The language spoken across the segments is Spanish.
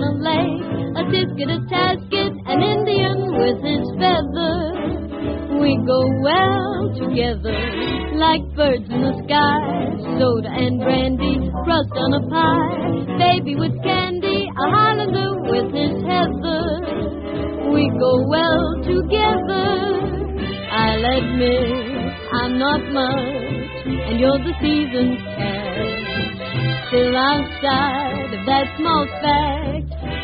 going to a tisket, a tasket, an Indian with his feather. We go well together like birds in the sky, soda and brandy, crust on a pie, baby with candy, a Highlander with his heather. We go well together, I'll admit. I'm not much, and you're the season's cat. Still outside of that small fact.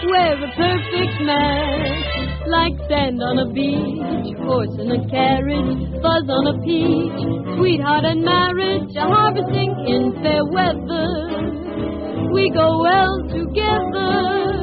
We're a perfect match, like sand on a beach, horse in a carriage, fuzz on a peach, sweetheart and marriage, a harvesting in fair weather. We go well together.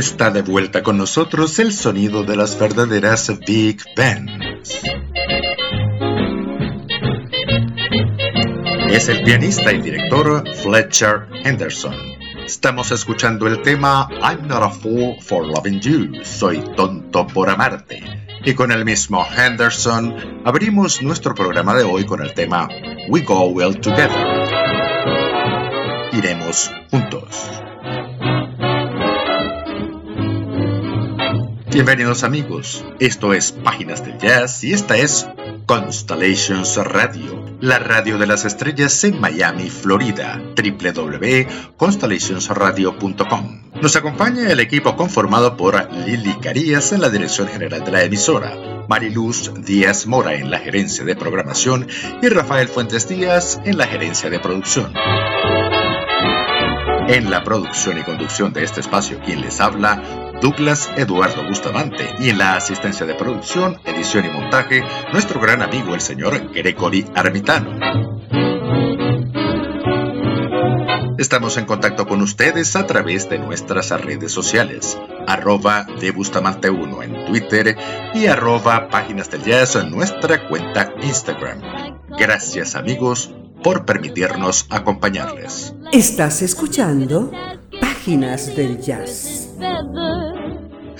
Está de vuelta con nosotros el sonido de las verdaderas Big Bands. Es el pianista y director Fletcher Henderson. Estamos escuchando el tema I'm not a fool for loving you, soy tonto por amarte. Y con el mismo Henderson abrimos nuestro programa de hoy con el tema We Go Well Together. Iremos juntos. Bienvenidos amigos, esto es Páginas del Jazz y esta es Constellations Radio, la radio de las estrellas en Miami, Florida, www.constellationsradio.com. Nos acompaña el equipo conformado por Lili Carías en la dirección general de la emisora, Mariluz Díaz Mora en la gerencia de programación y Rafael Fuentes Díaz en la gerencia de producción. En la producción y conducción de este espacio, quien les habla, Douglas Eduardo Bustamante y en la asistencia de producción, edición y montaje, nuestro gran amigo el señor Gregory Armitano. Estamos en contacto con ustedes a través de nuestras redes sociales, arroba de Bustamante 1 en Twitter y arroba Páginas del Jazz en nuestra cuenta Instagram. Gracias amigos por permitirnos acompañarles. Estás escuchando Páginas del Jazz.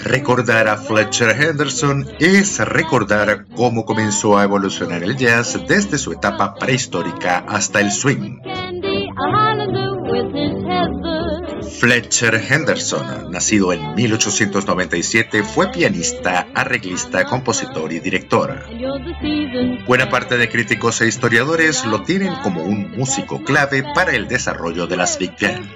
Recordar a Fletcher Henderson es recordar cómo comenzó a evolucionar el jazz desde su etapa prehistórica hasta el swing. Fletcher Henderson, nacido en 1897, fue pianista, arreglista, compositor y director. Buena parte de críticos e historiadores lo tienen como un músico clave para el desarrollo de las Big Band.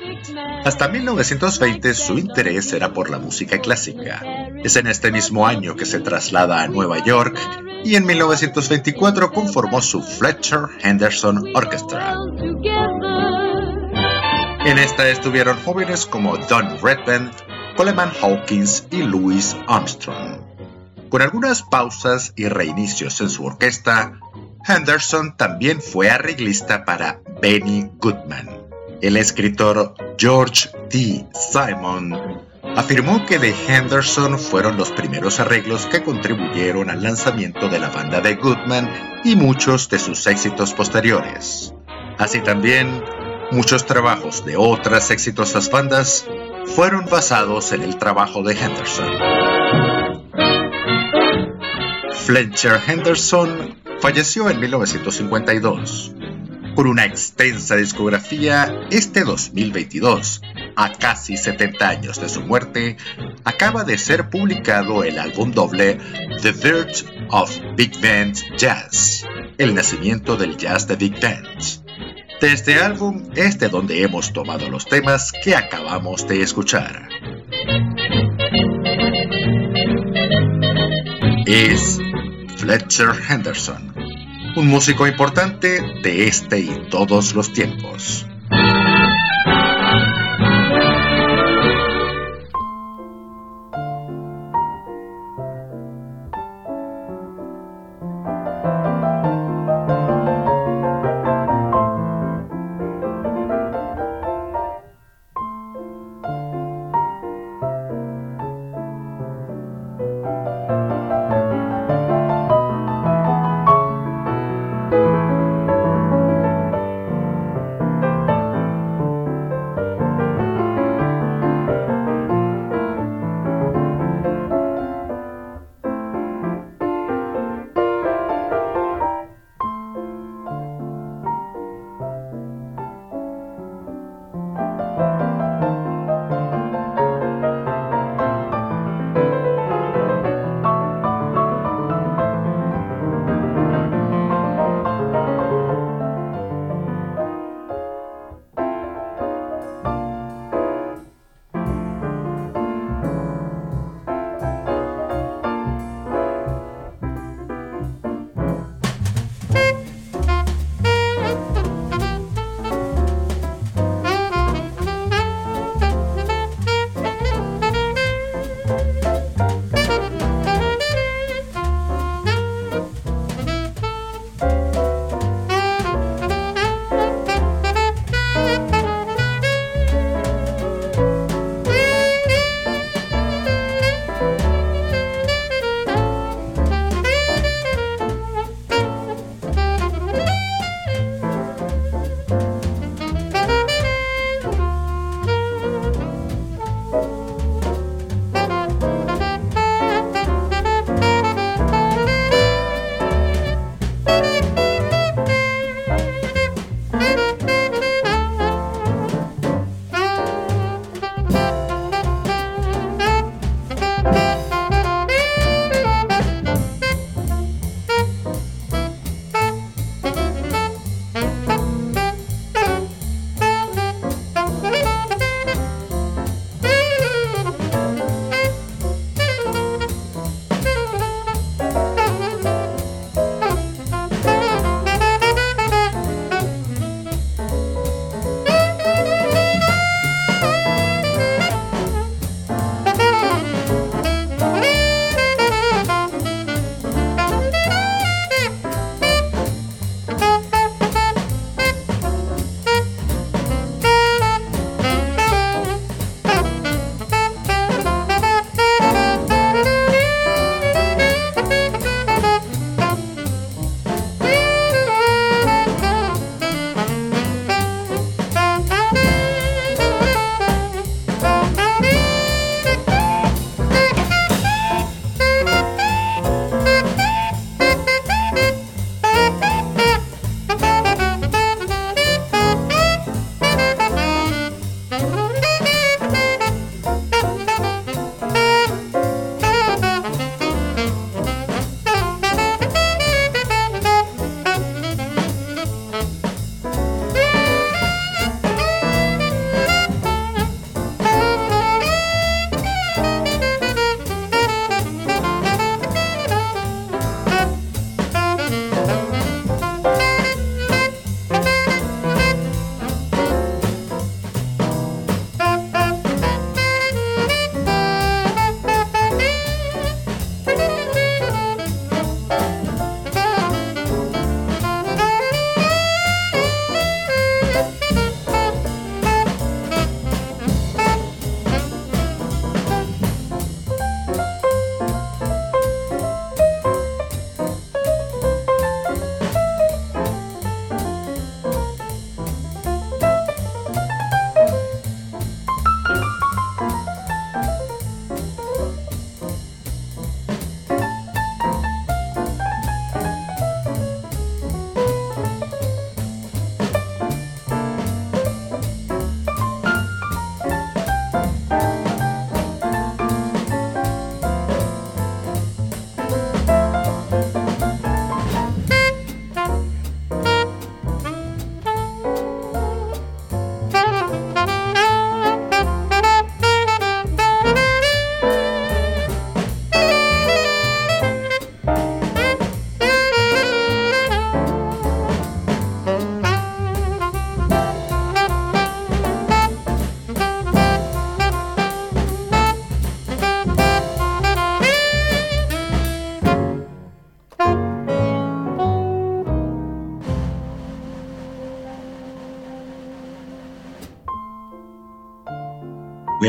Hasta 1920 su interés era por la música clásica. Es en este mismo año que se traslada a Nueva York y en 1924 conformó su Fletcher Henderson Orchestra. En esta estuvieron jóvenes como Don Redband, Coleman Hawkins y Louis Armstrong. Con algunas pausas y reinicios en su orquesta, Henderson también fue arreglista para Benny Goodman. El escritor George T. Simon afirmó que de Henderson fueron los primeros arreglos que contribuyeron al lanzamiento de la banda de Goodman y muchos de sus éxitos posteriores. Así también, Muchos trabajos de otras exitosas bandas fueron basados en el trabajo de Henderson. Fletcher Henderson falleció en 1952. Con una extensa discografía, este 2022, a casi 70 años de su muerte, acaba de ser publicado el álbum doble The Birth of Big Band Jazz, el nacimiento del jazz de Big Band de este álbum es de donde hemos tomado los temas que acabamos de escuchar. Es Fletcher Henderson, un músico importante de este y todos los tiempos.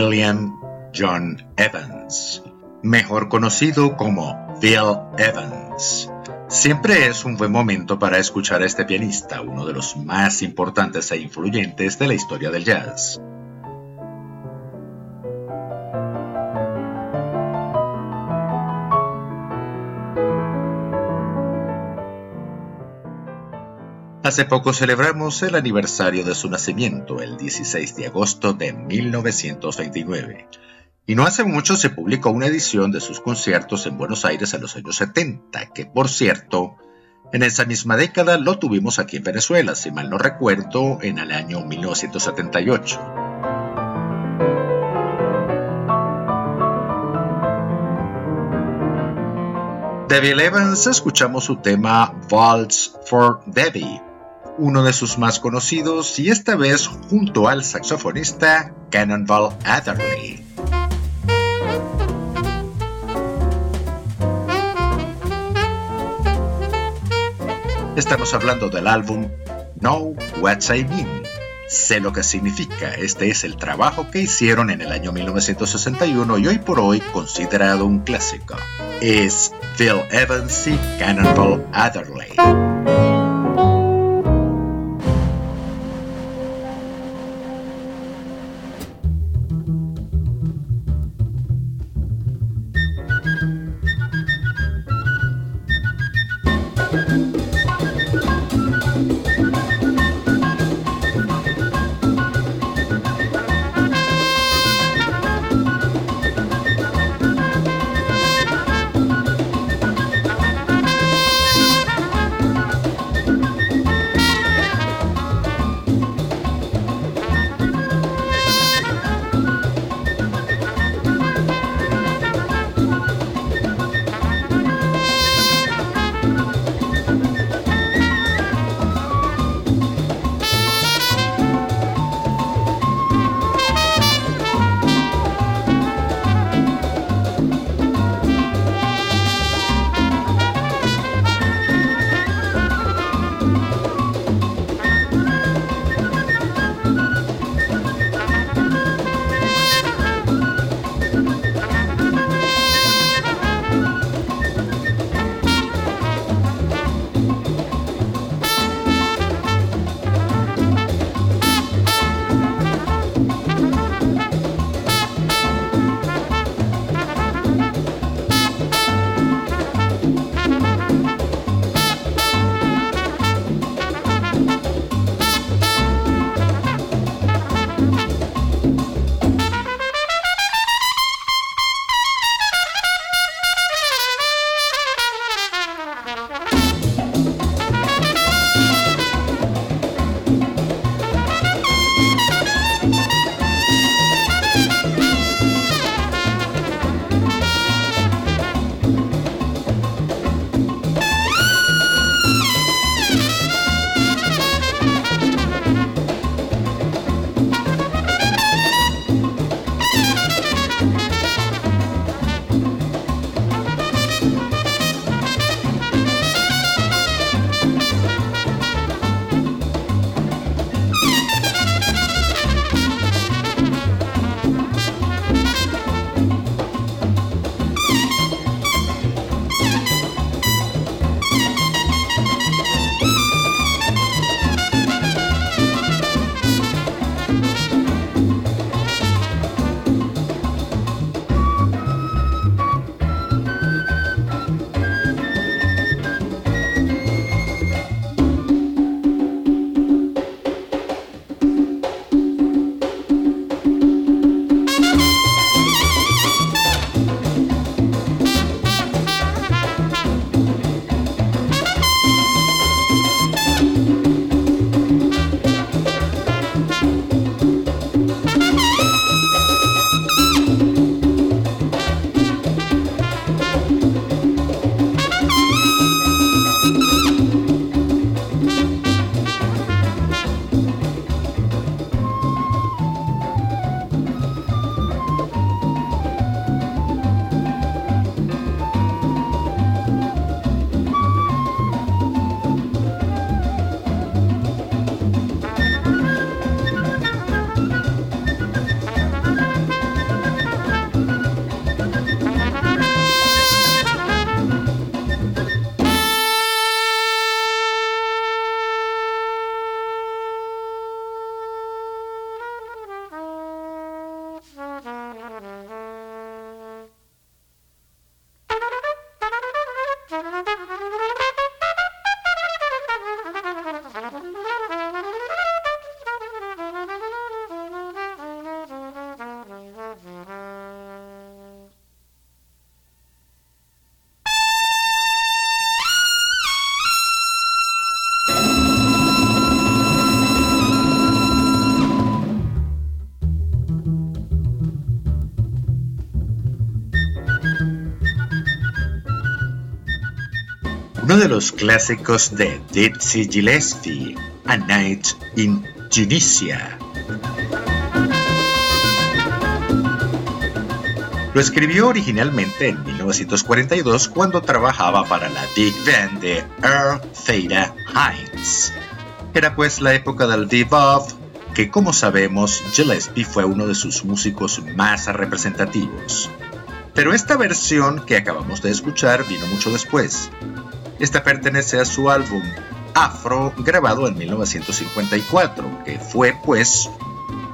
William John Evans, mejor conocido como Bill Evans. Siempre es un buen momento para escuchar a este pianista, uno de los más importantes e influyentes de la historia del jazz. Hace poco celebramos el aniversario de su nacimiento, el 16 de agosto de 1929. Y no hace mucho se publicó una edición de sus conciertos en Buenos Aires en los años 70, que por cierto, en esa misma década lo tuvimos aquí en Venezuela, si mal no recuerdo, en el año 1978. Debbie Evans escuchamos su tema Waltz for Debbie, uno de sus más conocidos y esta vez junto al saxofonista Cannonball Adderley. Estamos hablando del álbum Know What I Mean. Sé lo que significa. Este es el trabajo que hicieron en el año 1961 y hoy por hoy considerado un clásico. Es Phil Evans y Cannonball Adderley. Uno de los clásicos de Dizzy Gillespie, A Night in Tunisia. Lo escribió originalmente en 1942 cuando trabajaba para la Big Band de Earl Theta Hines. Era pues la época del bebop, que como sabemos Gillespie fue uno de sus músicos más representativos. Pero esta versión que acabamos de escuchar vino mucho después. Esta pertenece a su álbum Afro, grabado en 1954, que fue pues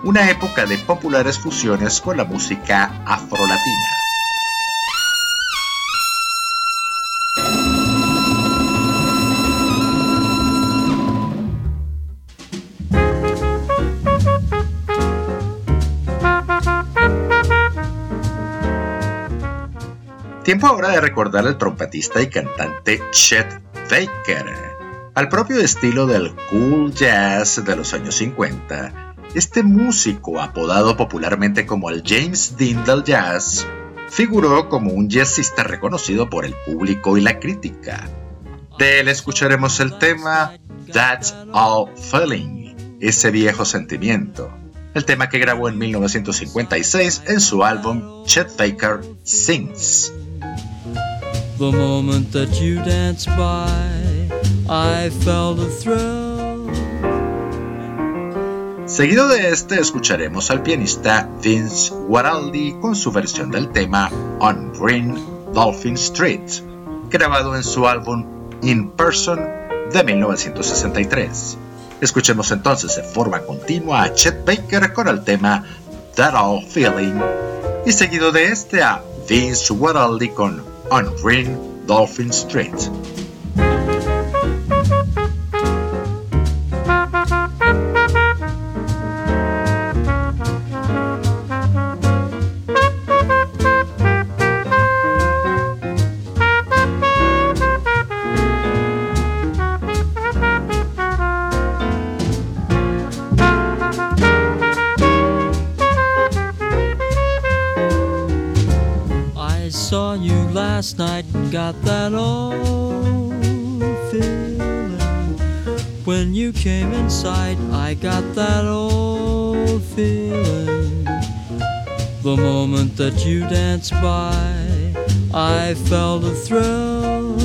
una época de populares fusiones con la música afrolatina. Tiempo ahora de recordar al trompetista y cantante Chet Baker. Al propio estilo del cool jazz de los años 50, este músico, apodado popularmente como el James Dean del jazz, figuró como un jazzista reconocido por el público y la crítica. De él escucharemos el tema That's All Feeling, ese viejo sentimiento, el tema que grabó en 1956 en su álbum Chet Baker Sings. The moment that you danced by, I felt a thrill. Seguido de este escucharemos al pianista Vince Guaraldi con su versión del tema On Green Dolphin Street, grabado en su álbum In Person de 1963. Escuchemos entonces de forma continua a Chet Baker con el tema That All Feeling y seguido de este a Vince Guaraldi con on Green Dolphin Street. Came in sight, I got that old feeling. The moment that you danced by, I felt a thrill.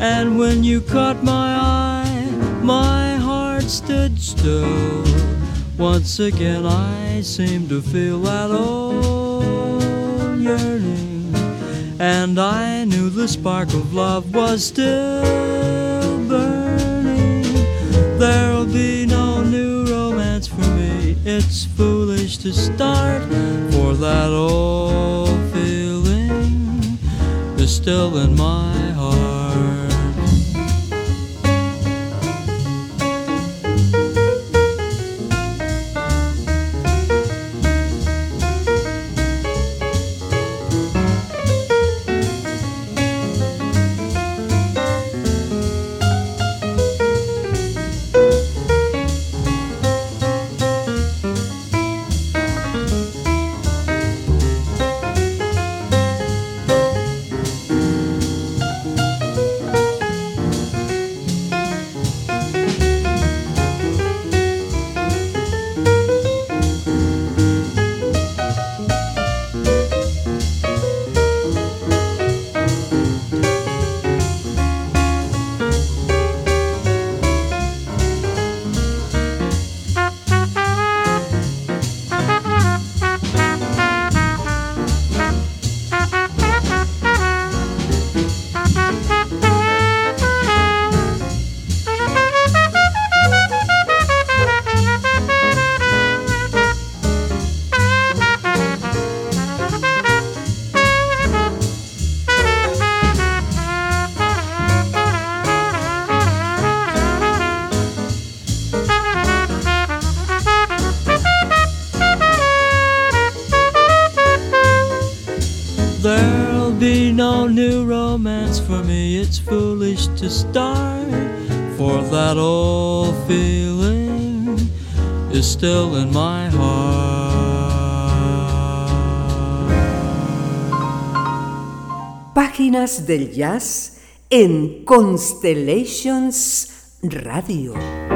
And when you caught my eye, my heart stood still. Once again, I seemed to feel that old yearning and I knew the spark of love was still. There'll be no new romance for me. It's foolish to start, for that old feeling is still in my Páginas del jazz en Constellations Radio.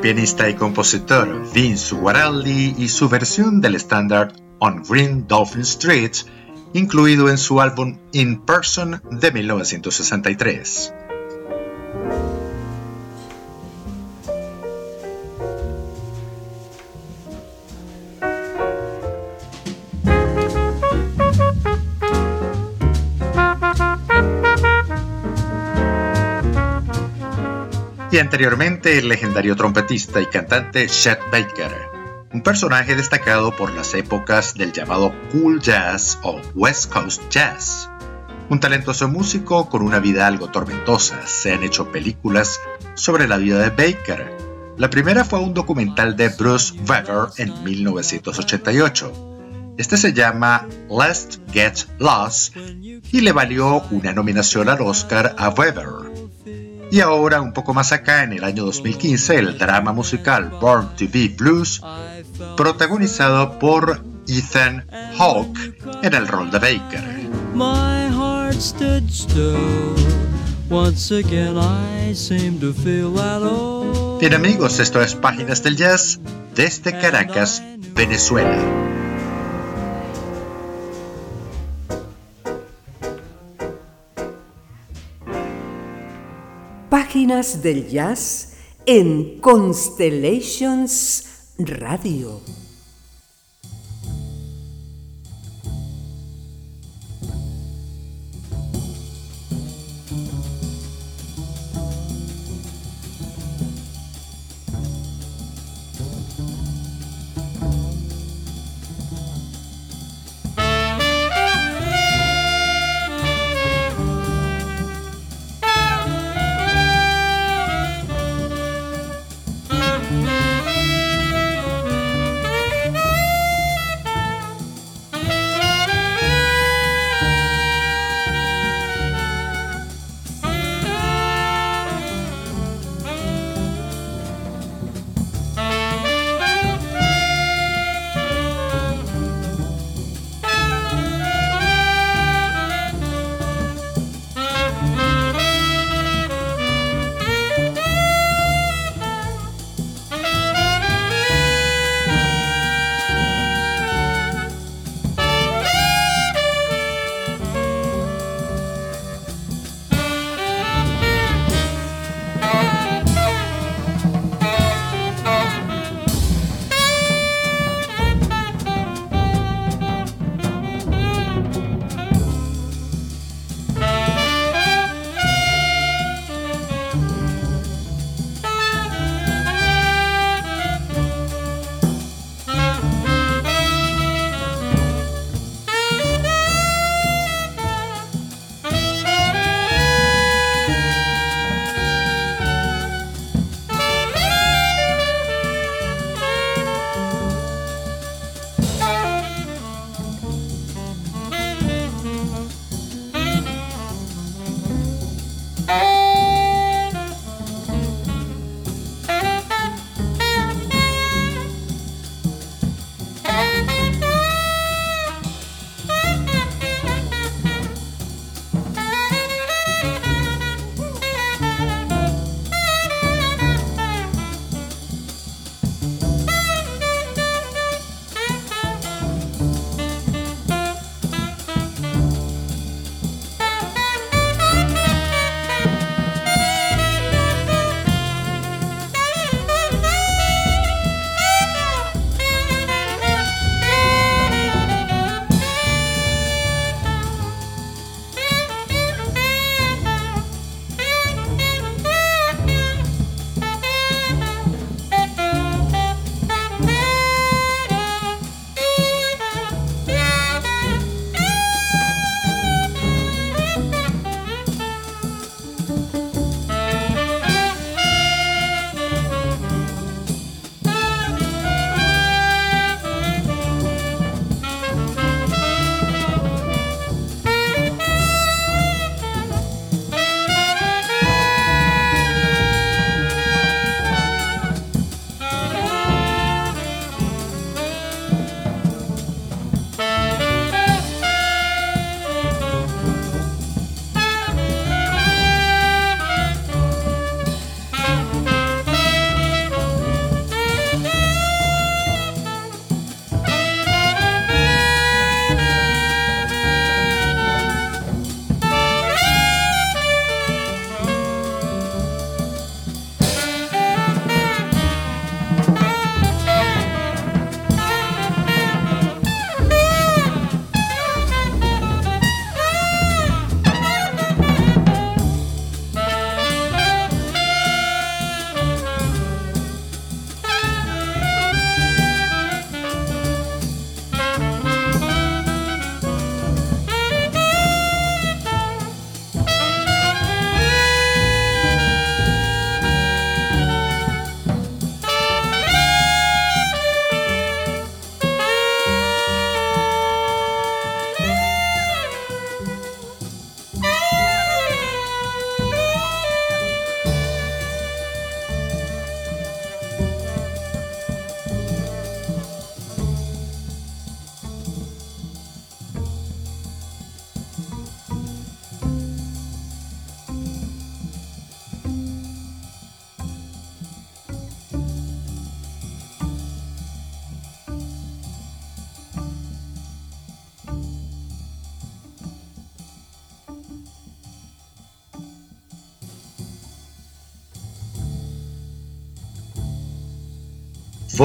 Pianista y compositor Vince Guaraldi y su versión del estándar On Green Dolphin Street, incluido en su álbum In Person de 1963. Y anteriormente el legendario trompetista y cantante Chet Baker, un personaje destacado por las épocas del llamado cool jazz o West Coast Jazz. Un talentoso músico con una vida algo tormentosa, se han hecho películas sobre la vida de Baker. La primera fue un documental de Bruce Weber en 1988. Este se llama Let's Get Lost y le valió una nominación al Oscar a Weber. Y ahora, un poco más acá, en el año 2015, el drama musical Born to Be Blues, protagonizado por Ethan Hawke en el rol de Baker. Bien amigos, esto es Páginas del Jazz desde Caracas, Venezuela. Páginas del Jazz en Constellations Radio.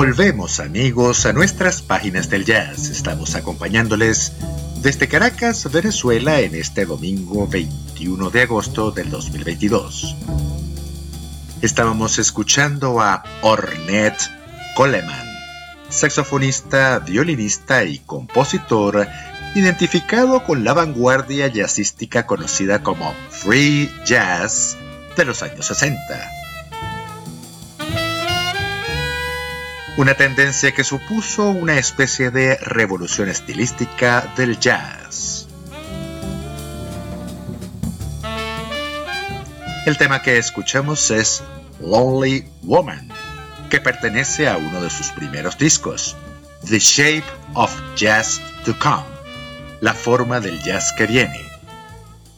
Volvemos amigos a nuestras páginas del jazz. Estamos acompañándoles desde Caracas, Venezuela, en este domingo 21 de agosto del 2022. Estábamos escuchando a Ornette Coleman, saxofonista, violinista y compositor identificado con la vanguardia jazzística conocida como Free Jazz de los años 60. Una tendencia que supuso una especie de revolución estilística del jazz. El tema que escuchamos es Lonely Woman, que pertenece a uno de sus primeros discos, The Shape of Jazz to Come, la forma del jazz que viene.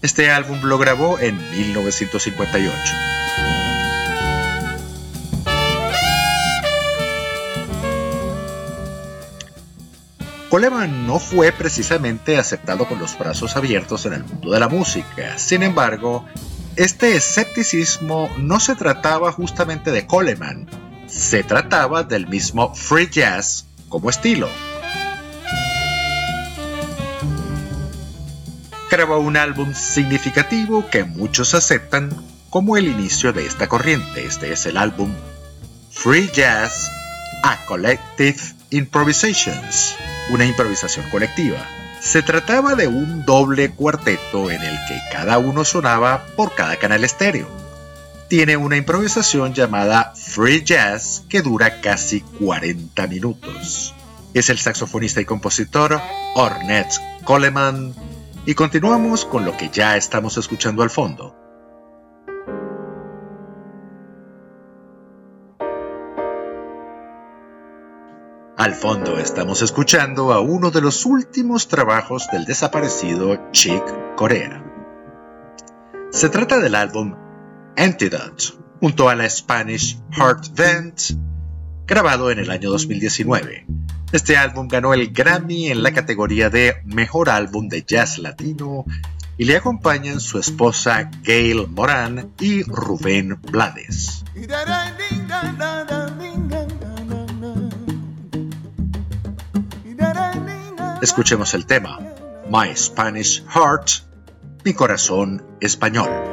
Este álbum lo grabó en 1958. Coleman no fue precisamente aceptado con los brazos abiertos en el mundo de la música. Sin embargo, este escepticismo no se trataba justamente de Coleman, se trataba del mismo free jazz como estilo. Grabó un álbum significativo que muchos aceptan como el inicio de esta corriente. Este es el álbum Free Jazz, A Collective Improvisations una improvisación colectiva. Se trataba de un doble cuarteto en el que cada uno sonaba por cada canal estéreo. Tiene una improvisación llamada Free Jazz que dura casi 40 minutos. Es el saxofonista y compositor Ornette Coleman y continuamos con lo que ya estamos escuchando al fondo. Al fondo estamos escuchando a uno de los últimos trabajos del desaparecido Chick Corea. Se trata del álbum Antidote, junto a la Spanish Heart Vent, grabado en el año 2019. Este álbum ganó el Grammy en la categoría de Mejor Álbum de Jazz Latino y le acompañan su esposa Gail Moran y Rubén Blades. Escuchemos el tema My Spanish Heart, mi corazón español.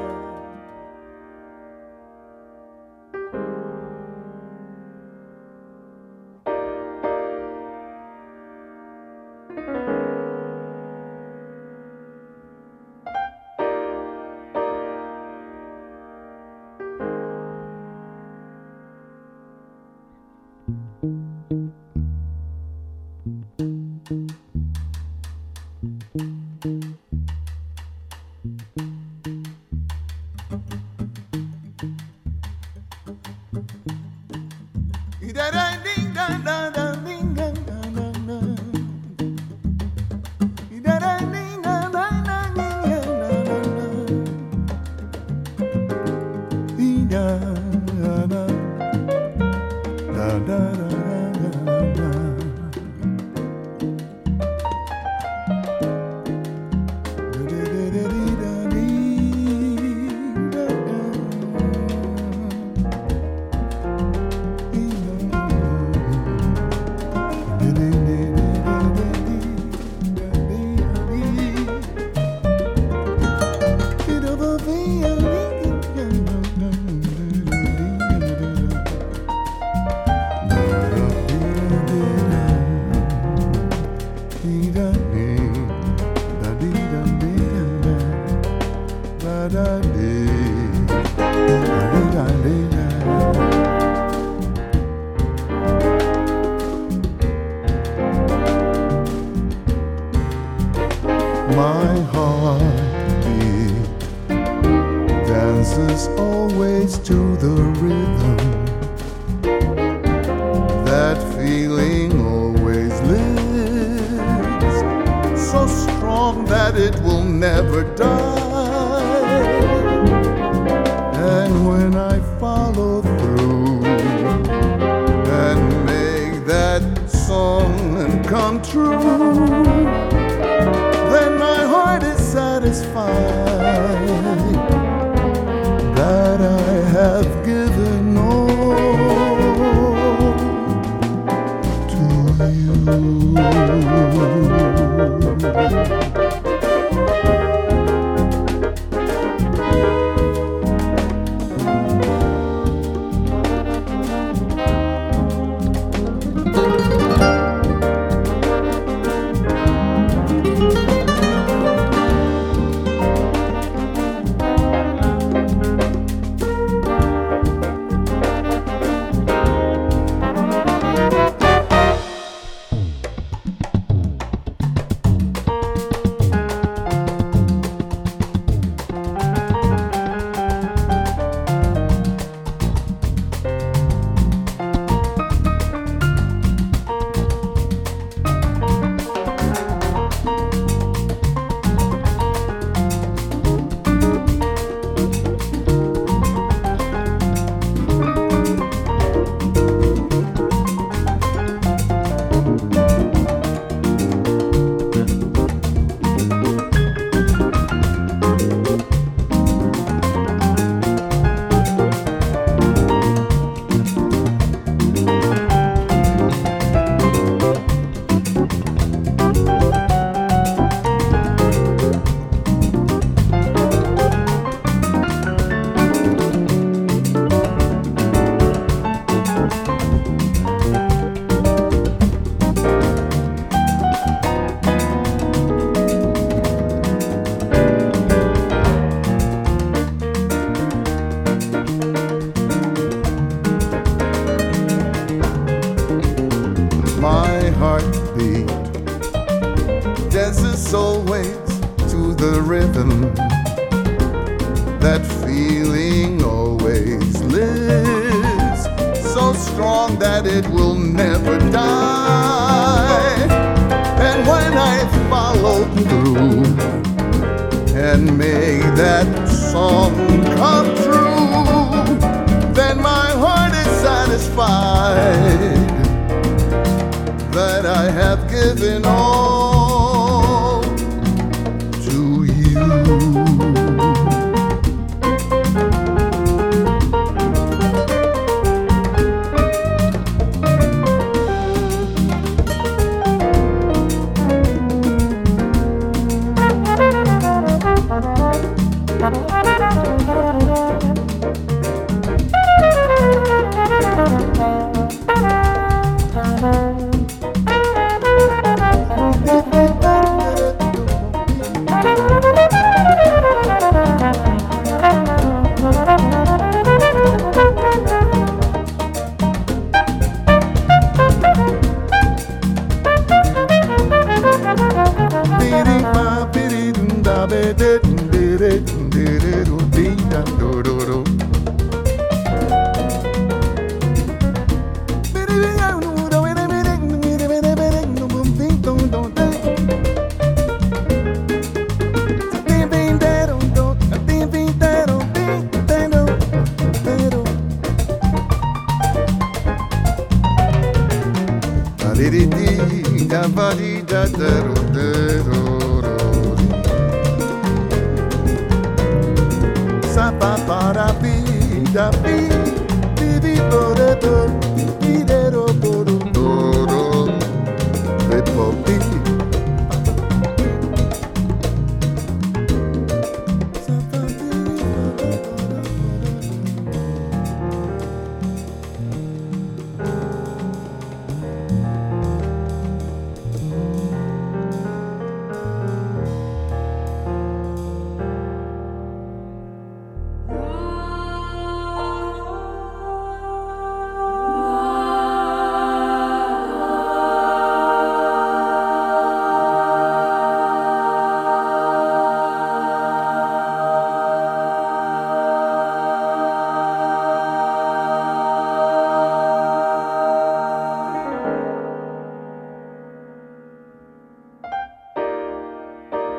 my heartbeat dances always to the rhythm.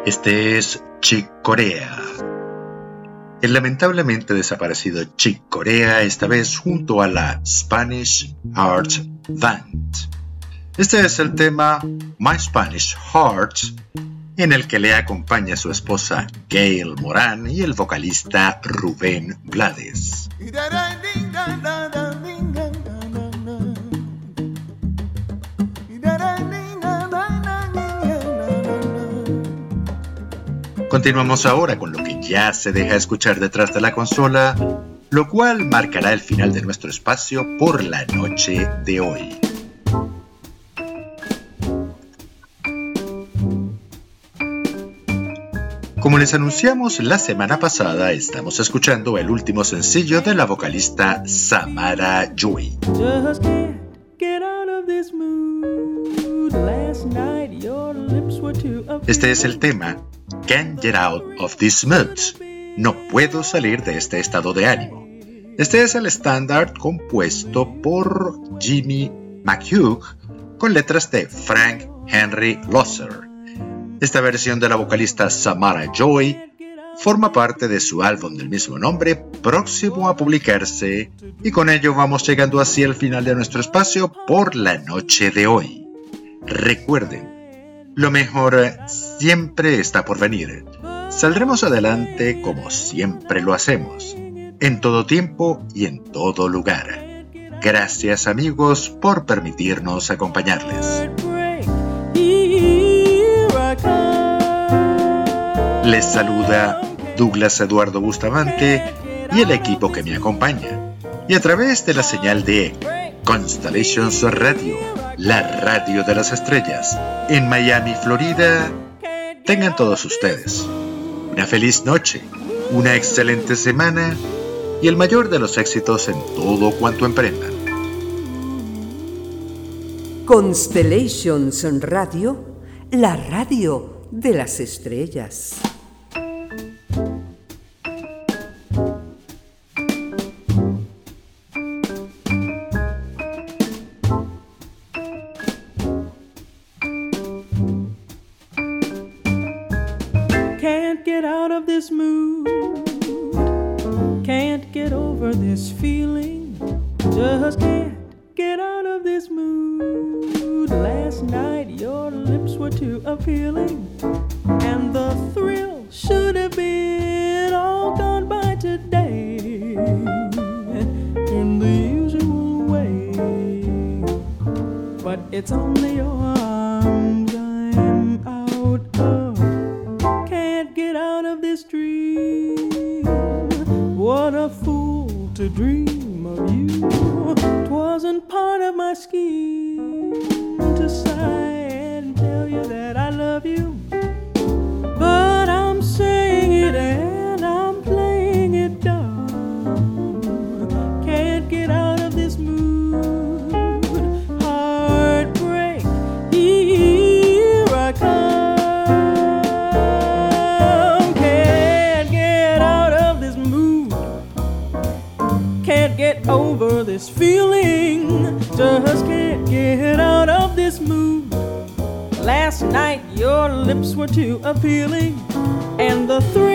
Este es Chick Corea. El lamentablemente desaparecido Chick Corea, esta vez junto a la Spanish Art Band. Este es el tema My Spanish Heart, en el que le acompaña su esposa Gail Moran y el vocalista Rubén Blades. Continuamos ahora con lo que ya se deja escuchar detrás de la consola, lo cual marcará el final de nuestro espacio por la noche de hoy. Como les anunciamos la semana pasada, estamos escuchando el último sencillo de la vocalista Samara Joy. Este es el tema Can't Get Out of This Mood. No puedo salir de este estado de ánimo. Este es el estándar compuesto por Jimmy McHugh con letras de Frank Henry Losser. Esta versión de la vocalista Samara Joy forma parte de su álbum del mismo nombre, próximo a publicarse, y con ello vamos llegando así al final de nuestro espacio por la noche de hoy. Recuerden, lo mejor siempre está por venir. Saldremos adelante como siempre lo hacemos, en todo tiempo y en todo lugar. Gracias amigos por permitirnos acompañarles. Les saluda Douglas Eduardo Bustamante y el equipo que me acompaña. Y a través de la señal de Constellations Radio, la radio de las estrellas, en Miami, Florida, tengan todos ustedes una feliz noche, una excelente semana y el mayor de los éxitos en todo cuanto emprendan. Constellations Radio, la radio de las estrellas. aski too appealing, and the three.